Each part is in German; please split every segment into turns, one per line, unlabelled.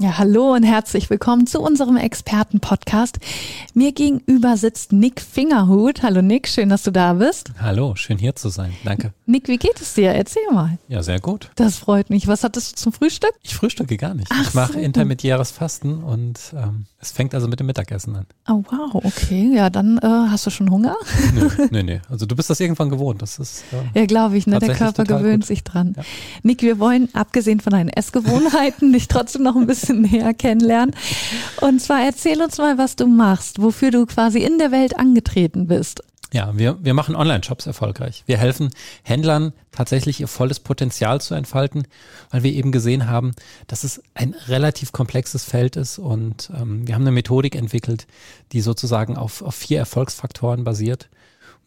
Ja, hallo und herzlich willkommen zu unserem Experten-Podcast. Mir gegenüber sitzt Nick Fingerhut. Hallo Nick, schön, dass du da bist.
Hallo, schön hier zu sein. Danke.
Nick, wie geht es dir? Erzähl mal.
Ja, sehr gut.
Das freut mich. Was hattest du zum Frühstück?
Ich frühstücke gar nicht.
Ach
ich mache
so.
intermediäres Fasten und ähm, es fängt also mit dem Mittagessen an.
Oh wow, okay. Ja, dann äh, hast du schon Hunger?
Nö, nö, nö. Also du bist das irgendwann gewohnt. Das ist äh,
Ja, glaube ich, ne? Der Körper gewöhnt
gut.
sich dran.
Ja.
Nick, wir wollen, abgesehen von deinen Essgewohnheiten, dich trotzdem noch ein bisschen näher kennenlernen. Und zwar erzähl uns mal, was du machst, wofür du quasi in der Welt angetreten bist.
Ja, wir, wir machen Online-Shops erfolgreich. Wir helfen Händlern tatsächlich ihr volles Potenzial zu entfalten, weil wir eben gesehen haben, dass es ein relativ komplexes Feld ist und ähm, wir haben eine Methodik entwickelt, die sozusagen auf, auf vier Erfolgsfaktoren basiert,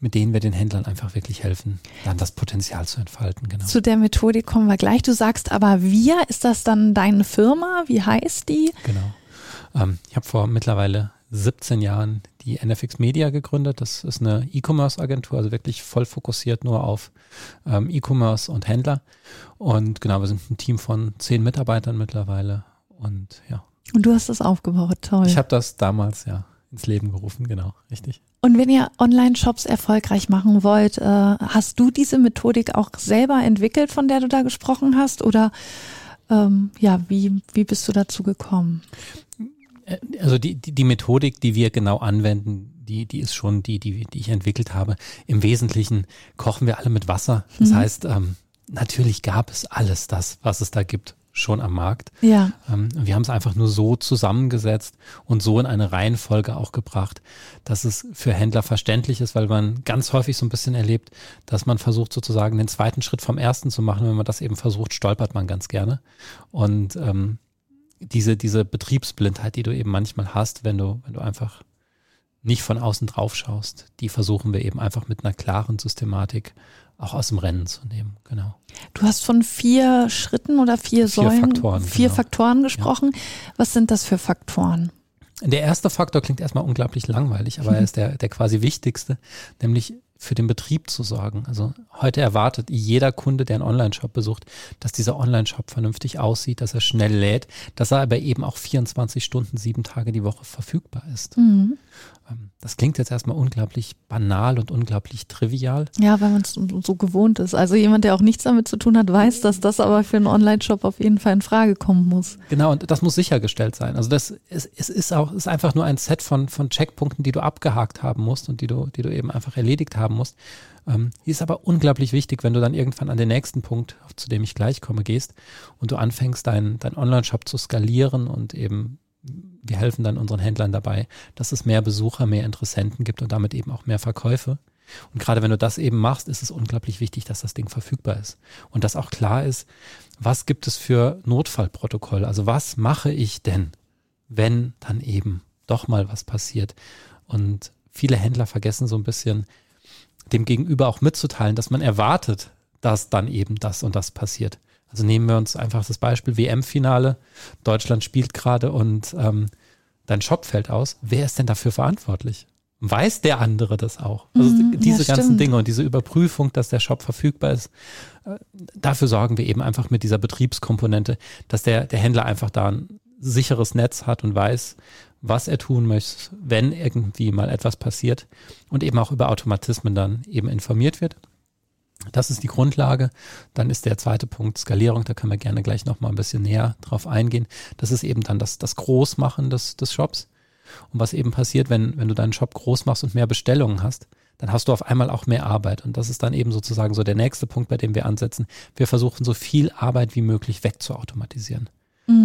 mit denen wir den Händlern einfach wirklich helfen, dann das Potenzial zu entfalten. Genau.
Zu der Methodik kommen wir gleich. Du sagst aber wir, ist das dann deine Firma? Wie heißt die?
Genau. Ähm, ich habe vor mittlerweile 17 Jahren die NFX Media gegründet. Das ist eine E-Commerce-Agentur, also wirklich voll fokussiert nur auf ähm, E-Commerce und Händler. Und genau, wir sind ein Team von zehn Mitarbeitern mittlerweile. Und ja,
Und du hast das aufgebaut, toll.
ich habe das damals ja ins Leben gerufen, genau, richtig.
Und wenn ihr Online-Shops erfolgreich machen wollt, äh, hast du diese Methodik auch selber entwickelt, von der du da gesprochen hast? Oder ähm, ja, wie, wie bist du dazu gekommen?
Äh, Also die, die, die Methodik, die wir genau anwenden, die, die ist schon die, die, die ich entwickelt habe. Im Wesentlichen kochen wir alle mit Wasser. Das
Mhm.
heißt, ähm, natürlich gab es alles das, was es da gibt, schon am Markt.
Ja,
Ähm, wir haben es einfach nur so zusammengesetzt und so in eine Reihenfolge auch gebracht, dass es für Händler verständlich ist, weil man ganz häufig so ein bisschen erlebt, dass man versucht sozusagen den zweiten Schritt vom ersten zu machen. Wenn man das eben versucht, stolpert man ganz gerne. Und ähm, diese, diese Betriebsblindheit, die du eben manchmal hast, wenn du, wenn du einfach nicht von außen drauf schaust, die versuchen wir eben einfach mit einer klaren Systematik auch aus dem Rennen zu nehmen. Genau.
du hast von vier Schritten oder vier,
Vier
Säulen,
Faktoren,
vier
genau.
Faktoren gesprochen. Was sind das für Faktoren?
Der erste Faktor klingt erstmal unglaublich langweilig, aber er ist der, der quasi wichtigste, nämlich für den Betrieb zu sorgen. Also heute erwartet jeder Kunde, der einen Online-Shop besucht, dass dieser Online-Shop vernünftig aussieht, dass er schnell lädt, dass er aber eben auch 24 Stunden, sieben Tage die Woche verfügbar ist.
Mhm.
Ähm, Das klingt jetzt erstmal unglaublich banal und unglaublich trivial.
Ja, weil man es so gewohnt ist. Also jemand, der auch nichts damit zu tun hat, weiß, dass das aber für einen Online-Shop auf jeden Fall in Frage kommen muss.
Genau, und das muss sichergestellt sein. Also das ist, es ist auch, es ist einfach nur ein Set von, von Checkpunkten, die du abgehakt haben musst und die du, die du eben einfach erledigt haben musst. Ähm, die ist aber unglaublich wichtig, wenn du dann irgendwann an den nächsten Punkt, zu dem ich gleich komme, gehst und du anfängst, deinen dein Online-Shop zu skalieren und eben wir helfen dann unseren Händlern dabei, dass es mehr Besucher, mehr Interessenten gibt und damit eben auch mehr Verkäufe. Und gerade wenn du das eben machst, ist es unglaublich wichtig, dass das Ding verfügbar ist. Und dass auch klar ist, was gibt es für Notfallprotokoll? Also was mache ich denn, wenn dann eben doch mal was passiert? Und viele Händler vergessen so ein bisschen, dem Gegenüber auch mitzuteilen, dass man erwartet, dass dann eben das und das passiert. Also nehmen wir uns einfach das Beispiel WM-Finale. Deutschland spielt gerade und ähm, dein Shop fällt aus. Wer ist denn dafür verantwortlich? Weiß der andere das auch? Also
Mhm,
diese
ja,
ganzen. Dinge und diese Überprüfung, dass der Shop verfügbar ist, äh, dafür sorgen wir eben einfach mit dieser Betriebskomponente, dass der, der Händler einfach da ein sicheres Netz hat und weiß, was er tun möchte, wenn irgendwie mal etwas passiert und eben auch über Automatismen dann eben informiert wird. Das ist die Grundlage. Dann ist der zweite Punkt Skalierung. Da können wir gerne gleich nochmal ein bisschen näher drauf eingehen. Das ist eben dann das, das Großmachen des, des Shops. Und was eben passiert, wenn, wenn du deinen Shop groß machst und mehr Bestellungen hast, dann hast du auf einmal auch mehr Arbeit. Und das ist dann eben sozusagen so der nächste Punkt, bei dem wir ansetzen. Wir versuchen so viel Arbeit wie möglich wegzuautomatisieren.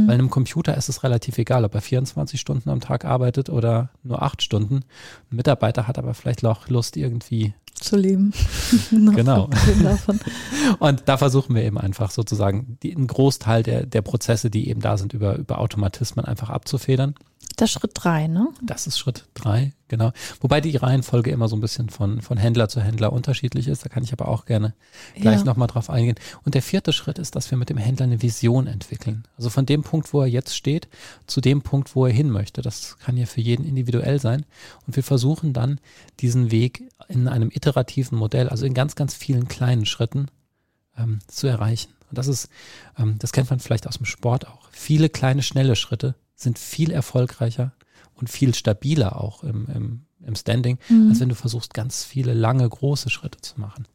Mhm.
Weil einem Computer ist es relativ egal, ob er 24 Stunden am Tag arbeitet oder nur acht Stunden. Ein Mitarbeiter hat aber vielleicht auch Lust, irgendwie
Zu leben.
genau. Und da versuchen wir eben einfach sozusagen die, einen Großteil der, der Prozesse, die eben da sind, über, über Automatismen einfach abzufedern.
Das ist Schritt drei, ne?
Das ist Schritt drei, genau. Wobei die Reihenfolge immer so ein bisschen von, von Händler zu Händler unterschiedlich ist. Da kann ich aber auch gerne gleich ja. nochmal drauf eingehen. Und der vierte Schritt ist, dass wir mit dem Händler eine Vision entwickeln. Also von dem Punkt, wo er jetzt steht, zu dem Punkt, wo er hin möchte. Das kann ja für jeden individuell sein. Und wir versuchen dann diesen Weg in einem iterativen Modell, also in ganz, ganz vielen kleinen Schritten ähm, zu erreichen. Und das ist, ähm, das kennt man vielleicht aus dem Sport auch. Viele kleine, schnelle Schritte sind viel erfolgreicher und viel stabiler auch im, im, im Standing, mhm. als wenn du versuchst, ganz viele lange, große Schritte zu machen.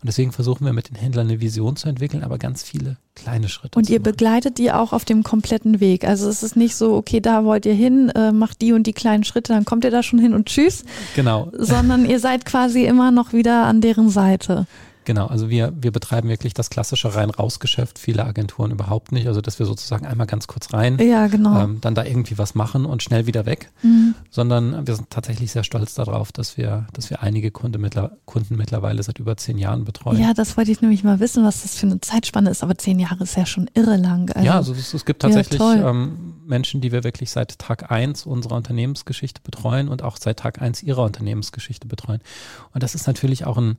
Und deswegen versuchen wir mit den Händlern eine Vision zu entwickeln, aber ganz viele kleine Schritte.
Und ihr begleitet die auch auf dem kompletten Weg. Also es ist nicht so, okay, da wollt ihr hin, äh, macht die und die kleinen Schritte, dann kommt ihr da schon hin und tschüss.
Genau.
Sondern ihr seid quasi immer noch wieder an deren Seite.
Genau, also wir, wir betreiben wirklich das klassische Rein-Raus-Geschäft, viele Agenturen überhaupt nicht. Also dass wir sozusagen einmal ganz kurz rein,
ja, genau.
ähm, dann da irgendwie was machen und schnell wieder weg. Mhm. Sondern wir sind tatsächlich sehr stolz darauf, dass wir, dass wir einige Kunde mittler, Kunden mittlerweile seit über zehn Jahren betreuen.
Ja, das wollte ich nämlich mal wissen, was das für eine Zeitspanne ist, aber zehn Jahre ist ja schon irre lang.
Also, ja, also es, es gibt tatsächlich ja, ähm, Menschen, die wir wirklich seit Tag eins unserer Unternehmensgeschichte betreuen und auch seit Tag eins ihrer Unternehmensgeschichte betreuen. Und das ist natürlich auch ein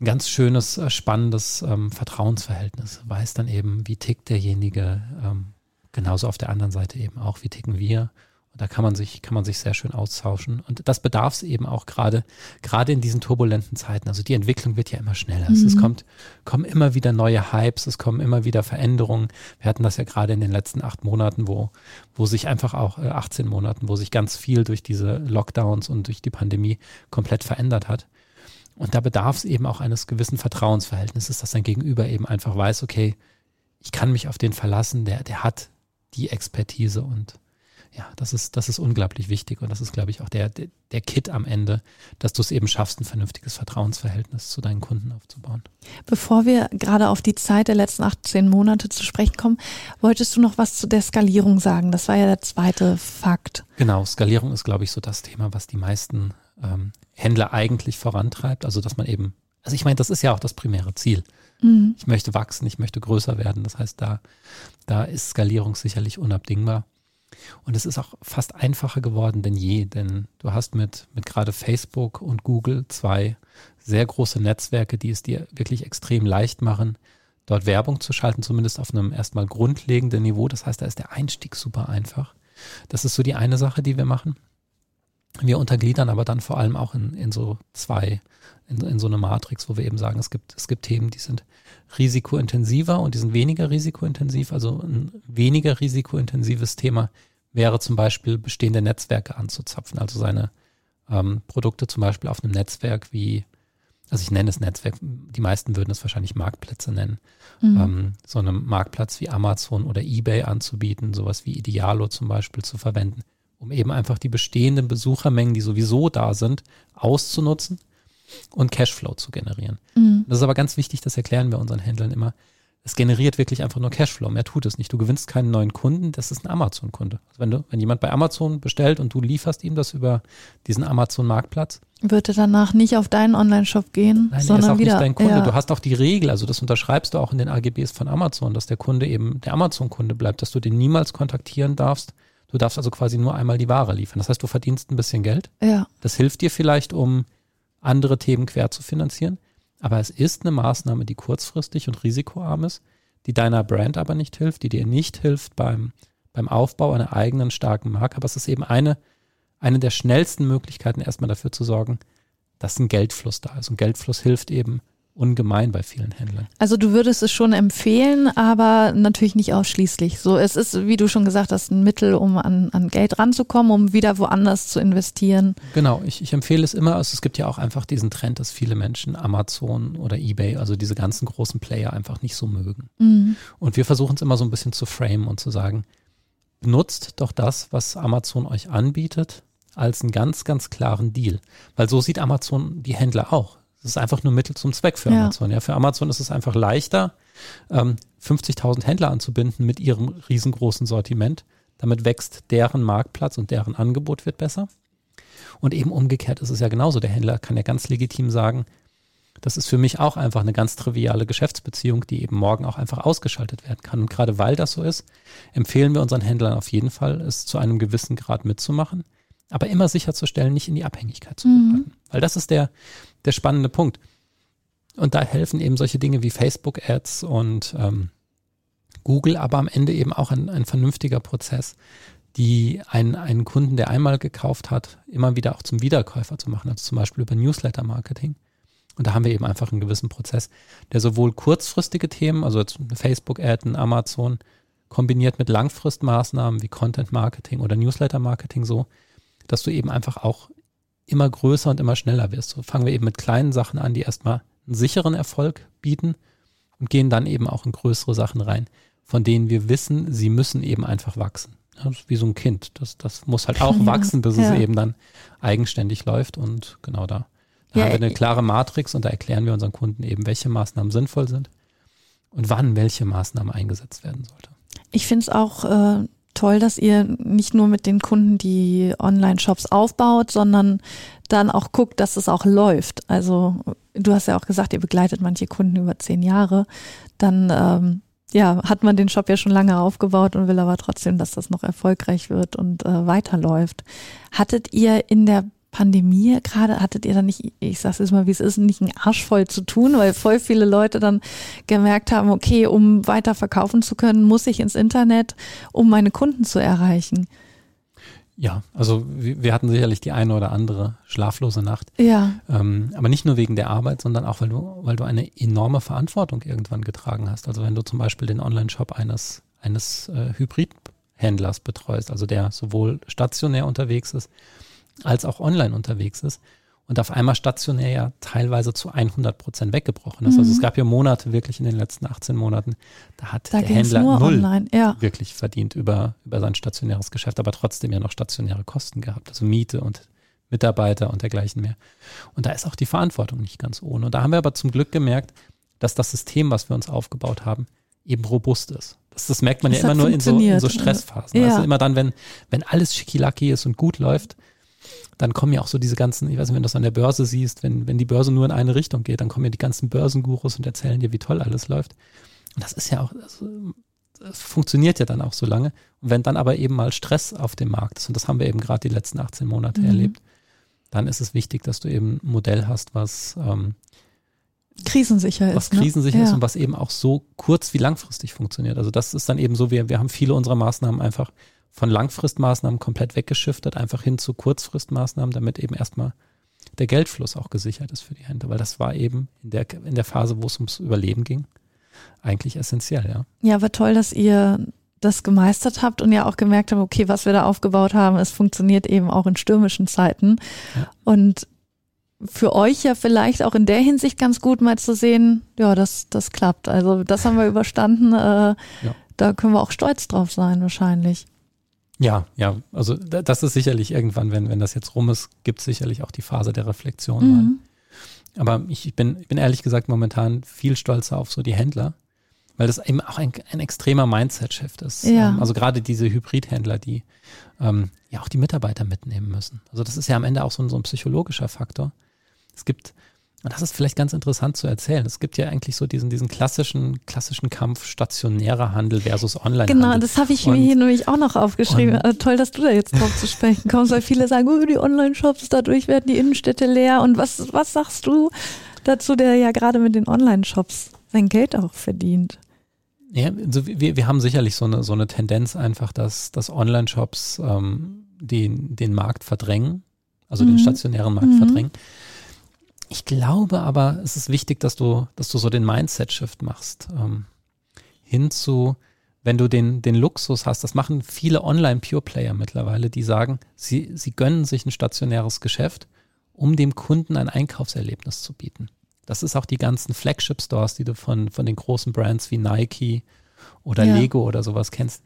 ein ganz schönes, äh, spannendes ähm, Vertrauensverhältnis. Weiß dann eben, wie tickt derjenige, ähm, genauso auf der anderen Seite eben auch, wie ticken wir. Und da kann man sich, kann man sich sehr schön austauschen. Und das bedarf es eben auch gerade, gerade in diesen turbulenten Zeiten. Also die Entwicklung wird ja immer schneller. Mhm. Es kommt, kommen immer wieder neue Hypes, es kommen immer wieder Veränderungen. Wir hatten das ja gerade in den letzten acht Monaten, wo, wo sich einfach auch, äh, 18 Monaten, wo sich ganz viel durch diese Lockdowns und durch die Pandemie komplett verändert hat. Und da bedarf es eben auch eines gewissen Vertrauensverhältnisses, dass dein Gegenüber eben einfach weiß, okay, ich kann mich auf den verlassen, der, der hat die Expertise und ja, das ist, das ist unglaublich wichtig und das ist, glaube ich, auch der, der, der Kit am Ende, dass du es eben schaffst, ein vernünftiges Vertrauensverhältnis zu deinen Kunden aufzubauen.
Bevor wir gerade auf die Zeit der letzten 18 Monate zu sprechen kommen, wolltest du noch was zu der Skalierung sagen? Das war ja der zweite Fakt.
Genau, Skalierung ist, glaube ich, so das Thema, was die meisten ähm, Händler eigentlich vorantreibt. Also dass man eben, also ich meine, das ist ja auch das primäre Ziel. Mhm. Ich möchte wachsen, ich möchte größer werden. Das heißt, da, da ist Skalierung sicherlich unabdingbar. Und es ist auch fast einfacher geworden denn je, denn du hast mit, mit gerade Facebook und Google zwei sehr große Netzwerke, die es dir wirklich extrem leicht machen, dort Werbung zu schalten, zumindest auf einem erstmal grundlegenden Niveau. Das heißt, da ist der Einstieg super einfach. Das ist so die eine Sache, die wir machen. Wir untergliedern aber dann vor allem auch in, in so zwei, in, in so eine Matrix, wo wir eben sagen, es gibt, es gibt Themen, die sind risikointensiver und die sind weniger risikointensiv. Also ein weniger risikointensives Thema wäre zum Beispiel bestehende Netzwerke anzuzapfen, also seine ähm, Produkte zum Beispiel auf einem Netzwerk wie, also ich nenne es Netzwerk, die meisten würden es wahrscheinlich Marktplätze nennen, mhm. ähm, so einem Marktplatz wie Amazon oder eBay anzubieten, sowas wie Idealo zum Beispiel zu verwenden um eben einfach die bestehenden Besuchermengen, die sowieso da sind, auszunutzen und Cashflow zu generieren. Mhm. Das ist aber ganz wichtig, das erklären wir unseren Händlern immer. Es generiert wirklich einfach nur Cashflow, mehr tut es nicht. Du gewinnst keinen neuen Kunden, das ist ein Amazon-Kunde. Also wenn, du, wenn jemand bei Amazon bestellt und du lieferst ihm das über diesen Amazon-Marktplatz,
wird er danach nicht auf deinen Online-Shop gehen,
Nein,
sondern
er ist auch
wieder,
nicht dein Kunde. Ja. Du hast auch die Regel, also das unterschreibst du auch in den AGBs von Amazon, dass der Kunde eben der Amazon-Kunde bleibt, dass du den niemals kontaktieren darfst, Du darfst also quasi nur einmal die Ware liefern. Das heißt, du verdienst ein bisschen Geld.
Ja.
Das hilft dir vielleicht, um andere Themen quer zu finanzieren. Aber es ist eine Maßnahme, die kurzfristig und risikoarm ist, die deiner Brand aber nicht hilft, die dir nicht hilft beim, beim Aufbau einer eigenen starken Marke. Aber es ist eben eine, eine der schnellsten Möglichkeiten, erstmal dafür zu sorgen, dass ein Geldfluss da ist. Und Geldfluss hilft eben, ungemein bei vielen Händlern.
Also du würdest es schon empfehlen, aber natürlich nicht ausschließlich. So, es ist, wie du schon gesagt hast, ein Mittel, um an, an Geld ranzukommen, um wieder woanders zu investieren.
Genau, ich, ich empfehle es immer. Also es gibt ja auch einfach diesen Trend, dass viele Menschen Amazon oder eBay, also diese ganzen großen Player einfach nicht so mögen. Mhm. Und wir versuchen es immer so ein bisschen zu framen und zu sagen, nutzt doch das, was Amazon euch anbietet, als einen ganz, ganz klaren Deal. Weil so sieht Amazon die Händler auch. Es ist einfach nur Mittel zum Zweck für Amazon. Ja. ja, für Amazon ist es einfach leichter, ähm, 50.000 Händler anzubinden mit ihrem riesengroßen Sortiment. Damit wächst deren Marktplatz und deren Angebot wird besser. Und eben umgekehrt ist es ja genauso. Der Händler kann ja ganz legitim sagen, Das ist für mich auch einfach eine ganz triviale Geschäftsbeziehung, die eben morgen auch einfach ausgeschaltet werden kann. Und gerade weil das so ist, empfehlen wir unseren Händlern auf jeden Fall, es zu einem gewissen Grad mitzumachen, aber immer sicherzustellen, nicht in die Abhängigkeit zu geraten. Mhm. Weil das ist der, der spannende Punkt. Und da helfen eben solche Dinge wie Facebook-Ads und ähm, Google, aber am Ende eben auch ein, ein vernünftiger Prozess, die einen, einen Kunden, der einmal gekauft hat, immer wieder auch zum Wiederkäufer zu machen, also zum Beispiel über Newsletter-Marketing. Und da haben wir eben einfach einen gewissen Prozess, der sowohl kurzfristige Themen, also Facebook-Ad, Amazon, kombiniert mit Langfristmaßnahmen wie Content-Marketing oder Newsletter-Marketing so, dass du eben einfach auch immer größer und immer schneller wirst. So fangen wir eben mit kleinen Sachen an, die erstmal einen sicheren Erfolg bieten und gehen dann eben auch in größere Sachen rein, von denen wir wissen, sie müssen eben einfach wachsen. Ja, wie so ein Kind. Das, das muss halt auch ja, wachsen, bis ja. es eben dann eigenständig läuft. Und genau da, da haben wir eine klare Matrix und da erklären wir unseren Kunden eben, welche Maßnahmen sinnvoll sind und wann welche Maßnahme eingesetzt werden sollte.
Ich finde es auch äh, toll, dass ihr nicht nur mit den Kunden die Online-Shops aufbaut, sondern dann auch guckt, dass es auch läuft. Also du hast ja auch gesagt, ihr begleitet manche Kunden über zehn Jahre. Dann ähm, ja, hat man den Shop ja schon lange aufgebaut und will aber trotzdem, dass das noch erfolgreich wird und äh, weiterläuft. Hattet ihr in der Pandemie gerade, hattet ihr dann nicht, ich sag's jetzt mal, wie es ist, nicht einen Arsch voll zu tun, weil voll viele Leute dann gemerkt haben, okay, um weiter verkaufen zu können, muss ich ins Internet, um meine Kunden zu erreichen.
Ja, also wir hatten sicherlich die eine oder andere schlaflose Nacht.
Ja.
Ähm, aber nicht nur wegen der Arbeit, sondern auch, weil du, weil du eine enorme Verantwortung irgendwann getragen hast. Also wenn du zum Beispiel den Online-Shop eines, eines äh, Hybridhändlers betreust, also der sowohl stationär unterwegs ist, als auch online unterwegs ist und auf einmal stationär ja teilweise zu 100 Prozent weggebrochen ist. Mhm. Also es gab ja Monate wirklich in den letzten 18 Monaten, da hat da der Händler null ja. wirklich verdient über, über sein stationäres Geschäft, aber trotzdem ja noch stationäre Kosten gehabt, also Miete und Mitarbeiter und dergleichen mehr. Und da ist auch die Verantwortung nicht ganz ohne. Und da haben wir aber zum Glück gemerkt, dass das System, was wir uns aufgebaut haben, eben robust ist. Das, das merkt man das ja immer nur in so, in so Stressphasen. Ja. Also immer dann, wenn, wenn alles schickilacki ist und gut läuft, dann kommen ja auch so diese ganzen, ich weiß nicht, wenn du das an der Börse siehst, wenn, wenn die Börse nur in eine Richtung geht, dann kommen ja die ganzen Börsengurus und erzählen dir, wie toll alles läuft. Und das ist ja auch, das, das funktioniert ja dann auch so lange. Und wenn dann aber eben mal Stress auf dem Markt ist, und das haben wir eben gerade die letzten 18 Monate mhm. erlebt, dann ist es wichtig, dass du eben ein Modell hast, was ähm,
krisensicher
was
ist.
Was ne? krisensicher ist und was eben auch so kurz wie langfristig funktioniert. Also das ist dann eben so, wir, wir haben viele unserer Maßnahmen einfach von Langfristmaßnahmen komplett weggeschiftet, einfach hin zu Kurzfristmaßnahmen, damit eben erstmal der Geldfluss auch gesichert ist für die Hände, weil das war eben in der, in der Phase, wo es ums Überleben ging, eigentlich essentiell, ja.
Ja, aber toll, dass ihr das gemeistert habt und ja auch gemerkt habt, okay, was wir da aufgebaut haben, es funktioniert eben auch in stürmischen Zeiten. Ja. Und für euch ja vielleicht auch in der Hinsicht ganz gut mal zu sehen, ja, das, das klappt. Also das haben wir überstanden. Äh, ja. Da können wir auch stolz drauf sein, wahrscheinlich.
Ja, ja, also das ist sicherlich irgendwann, wenn, wenn das jetzt rum ist, gibt es sicherlich auch die Phase der Reflexion mhm. mal. Aber ich, ich, bin, ich bin ehrlich gesagt momentan viel stolzer auf so die Händler, weil das eben auch ein, ein extremer Mindset-Shift ist.
Ja.
Ähm, also gerade diese Hybrid-Händler, die ähm, ja auch die Mitarbeiter mitnehmen müssen. Also das ist ja am Ende auch so ein, so ein psychologischer Faktor. Es gibt und das ist vielleicht ganz interessant zu erzählen. Es gibt ja eigentlich so diesen, diesen klassischen, klassischen Kampf stationärer Handel versus Online. -Handel.
Genau, das habe ich und, mir hier nämlich auch noch aufgeschrieben. Also toll, dass du da jetzt drauf zu sprechen kommst, weil viele sagen, oh, die Online-Shops, dadurch werden die Innenstädte leer. Und was, was sagst du dazu, der ja gerade mit den Online-Shops sein Geld auch verdient?
Ja, also wir, wir haben sicherlich so eine, so eine Tendenz einfach, dass, dass Online-Shops ähm, den, den Markt verdrängen, also mhm. den stationären Markt mhm. verdrängen. Ich glaube aber, es ist wichtig, dass du, dass du so den Mindset-Shift machst. Ähm, hinzu, wenn du den, den Luxus hast, das machen viele Online-Pure-Player mittlerweile, die sagen, sie, sie gönnen sich ein stationäres Geschäft, um dem Kunden ein Einkaufserlebnis zu bieten. Das ist auch die ganzen Flagship-Stores, die du von, von den großen Brands wie Nike oder ja. Lego oder sowas kennst.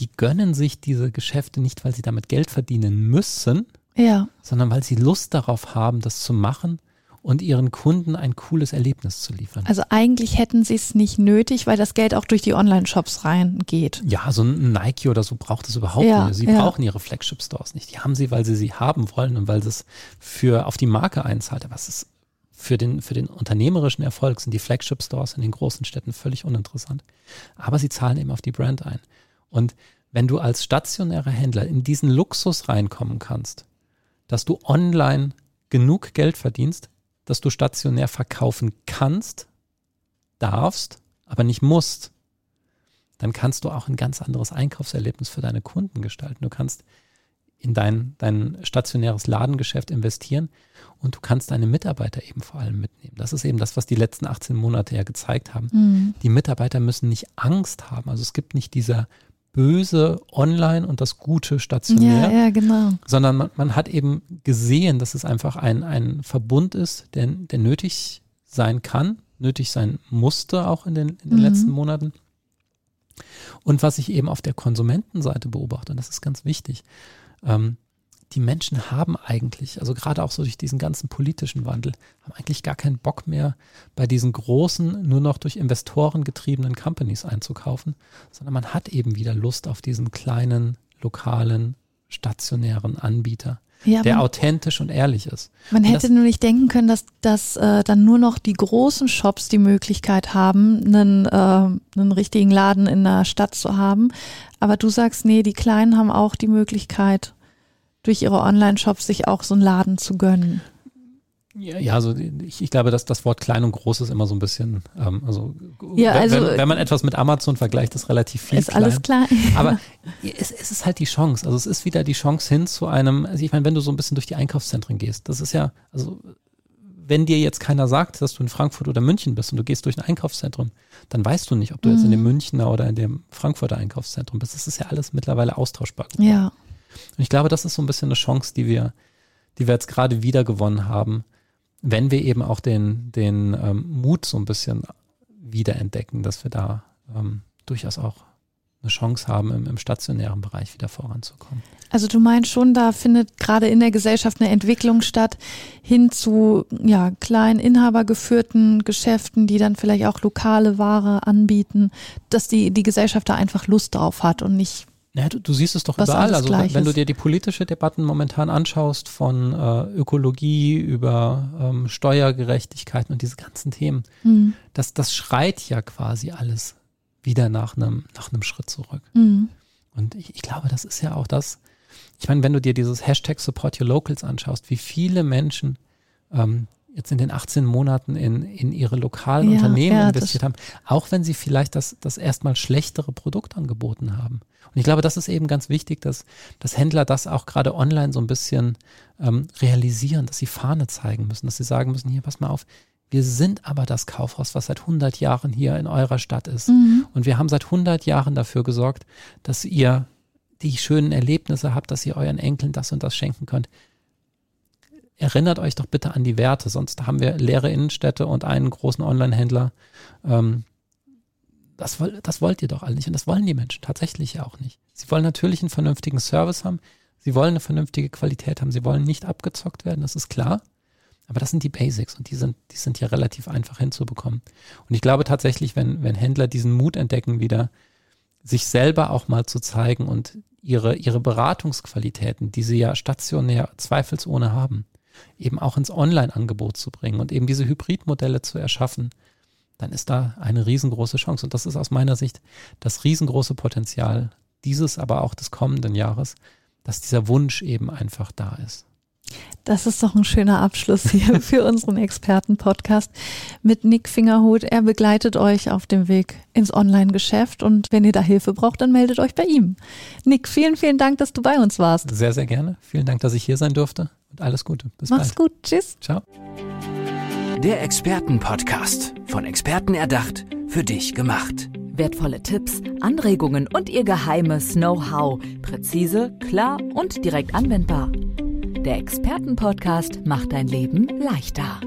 Die gönnen sich diese Geschäfte nicht, weil sie damit Geld verdienen müssen,
ja.
sondern weil sie Lust darauf haben, das zu machen und ihren Kunden ein cooles Erlebnis zu liefern.
Also eigentlich hätten sie es nicht nötig, weil das Geld auch durch die Online-Shops reingeht.
Ja, so ein Nike oder so braucht es überhaupt ja, nicht. Sie ja. brauchen ihre Flagship-Stores nicht. Die haben sie, weil sie sie haben wollen und weil sie es für auf die Marke einzahlt. Aber es ist für den, für den unternehmerischen Erfolg sind die Flagship-Stores in den großen Städten völlig uninteressant. Aber sie zahlen eben auf die Brand ein. Und wenn du als stationärer Händler in diesen Luxus reinkommen kannst, dass du online genug Geld verdienst, dass du stationär verkaufen kannst, darfst, aber nicht musst, dann kannst du auch ein ganz anderes Einkaufserlebnis für deine Kunden gestalten. Du kannst in dein, dein stationäres Ladengeschäft investieren und du kannst deine Mitarbeiter eben vor allem mitnehmen. Das ist eben das, was die letzten 18 Monate ja gezeigt haben. Mhm. Die Mitarbeiter müssen nicht Angst haben. Also es gibt nicht dieser böse online und das gute stationär.
Ja, ja, genau.
Sondern man, man hat eben gesehen, dass es einfach ein, ein Verbund ist, der, der nötig sein kann, nötig sein musste auch in den, in den mhm. letzten Monaten. Und was ich eben auf der Konsumentenseite beobachte, und das ist ganz wichtig, ähm, die Menschen haben eigentlich, also gerade auch so durch diesen ganzen politischen Wandel, haben eigentlich gar keinen Bock mehr, bei diesen großen, nur noch durch Investoren getriebenen Companies einzukaufen, sondern man hat eben wieder Lust auf diesen kleinen, lokalen, stationären Anbieter. Ja, der man, authentisch und ehrlich ist.
Man
und
hätte nur nicht denken können, dass, dass äh, dann nur noch die großen Shops die Möglichkeit haben, einen, äh, einen richtigen Laden in der Stadt zu haben. Aber du sagst, nee, die Kleinen haben auch die Möglichkeit, durch ihre Online-Shops sich auch so einen Laden zu gönnen.
Ja, ja, also ich, ich glaube, dass das Wort klein und groß ist immer so ein bisschen, ähm, also,
ja, also
wenn, wenn, man etwas mit Amazon vergleicht, ist relativ viel
ist klein. alles klein.
Aber es, es, ist halt die Chance. Also es ist wieder die Chance hin zu einem, also ich meine, wenn du so ein bisschen durch die Einkaufszentren gehst, das ist ja, also wenn dir jetzt keiner sagt, dass du in Frankfurt oder München bist und du gehst durch ein Einkaufszentrum, dann weißt du nicht, ob du mhm. jetzt in dem Münchner oder in dem Frankfurter Einkaufszentrum bist. Das ist ja alles mittlerweile austauschbar.
Ja.
Und ich glaube, das ist so ein bisschen eine Chance, die wir, die wir jetzt gerade wieder gewonnen haben, wenn wir eben auch den, den ähm, Mut so ein bisschen wiederentdecken, dass wir da ähm, durchaus auch eine Chance haben, im, im, stationären Bereich wieder voranzukommen.
Also du meinst schon, da findet gerade in der Gesellschaft eine Entwicklung statt hin zu ja, kleinen inhabergeführten Geschäften, die dann vielleicht auch lokale Ware anbieten, dass die, die Gesellschaft da einfach Lust drauf hat und nicht
naja, du, du siehst es doch überall. Also wenn, wenn du dir die politische Debatten momentan anschaust, von äh, Ökologie über ähm, Steuergerechtigkeiten und diese ganzen Themen, mhm. das, das schreit ja quasi alles wieder nach einem nach einem Schritt zurück. Mhm. Und ich, ich glaube, das ist ja auch das. Ich meine, wenn du dir dieses Hashtag Support Your Locals anschaust, wie viele Menschen ähm, jetzt in den 18 Monaten in, in ihre lokalen ja, Unternehmen ja, investiert haben, auch wenn sie vielleicht das, das erstmal schlechtere Produkt angeboten haben. Und ich glaube, das ist eben ganz wichtig, dass, dass Händler das auch gerade online so ein bisschen ähm, realisieren, dass sie Fahne zeigen müssen, dass sie sagen müssen, hier, pass mal auf, wir sind aber das Kaufhaus, was seit 100 Jahren hier in eurer Stadt ist. Mhm. Und wir haben seit 100 Jahren dafür gesorgt, dass ihr die schönen Erlebnisse habt, dass ihr euren Enkeln das und das schenken könnt. Erinnert euch doch bitte an die Werte, sonst haben wir leere Innenstädte und einen großen Online-Händler, ähm, das, das wollt ihr doch alle nicht und das wollen die Menschen tatsächlich auch nicht. Sie wollen natürlich einen vernünftigen Service haben, sie wollen eine vernünftige Qualität haben, sie wollen nicht abgezockt werden, das ist klar. Aber das sind die Basics und die sind, die sind ja relativ einfach hinzubekommen. Und ich glaube tatsächlich, wenn, wenn Händler diesen Mut entdecken, wieder sich selber auch mal zu zeigen und ihre, ihre Beratungsqualitäten, die sie ja stationär zweifelsohne haben, eben auch ins Online-Angebot zu bringen und eben diese Hybridmodelle zu erschaffen, dann ist da eine riesengroße Chance. Und das ist aus meiner Sicht das riesengroße Potenzial dieses, aber auch des kommenden Jahres, dass dieser Wunsch eben einfach da ist.
Das ist doch ein schöner Abschluss hier für unseren Experten-Podcast mit Nick Fingerhut. Er begleitet euch auf dem Weg ins Online-Geschäft und wenn ihr da Hilfe braucht, dann meldet euch bei ihm. Nick, vielen, vielen Dank, dass du bei uns warst.
Sehr, sehr gerne. Vielen Dank, dass ich hier sein durfte und alles Gute.
Bis Mach's bald. gut. Tschüss.
Ciao.
Der Experten-Podcast. Von Experten erdacht, für dich gemacht.
Wertvolle Tipps, Anregungen und ihr geheimes Know-how. Präzise, klar und direkt anwendbar. Der Experten-Podcast macht dein Leben leichter.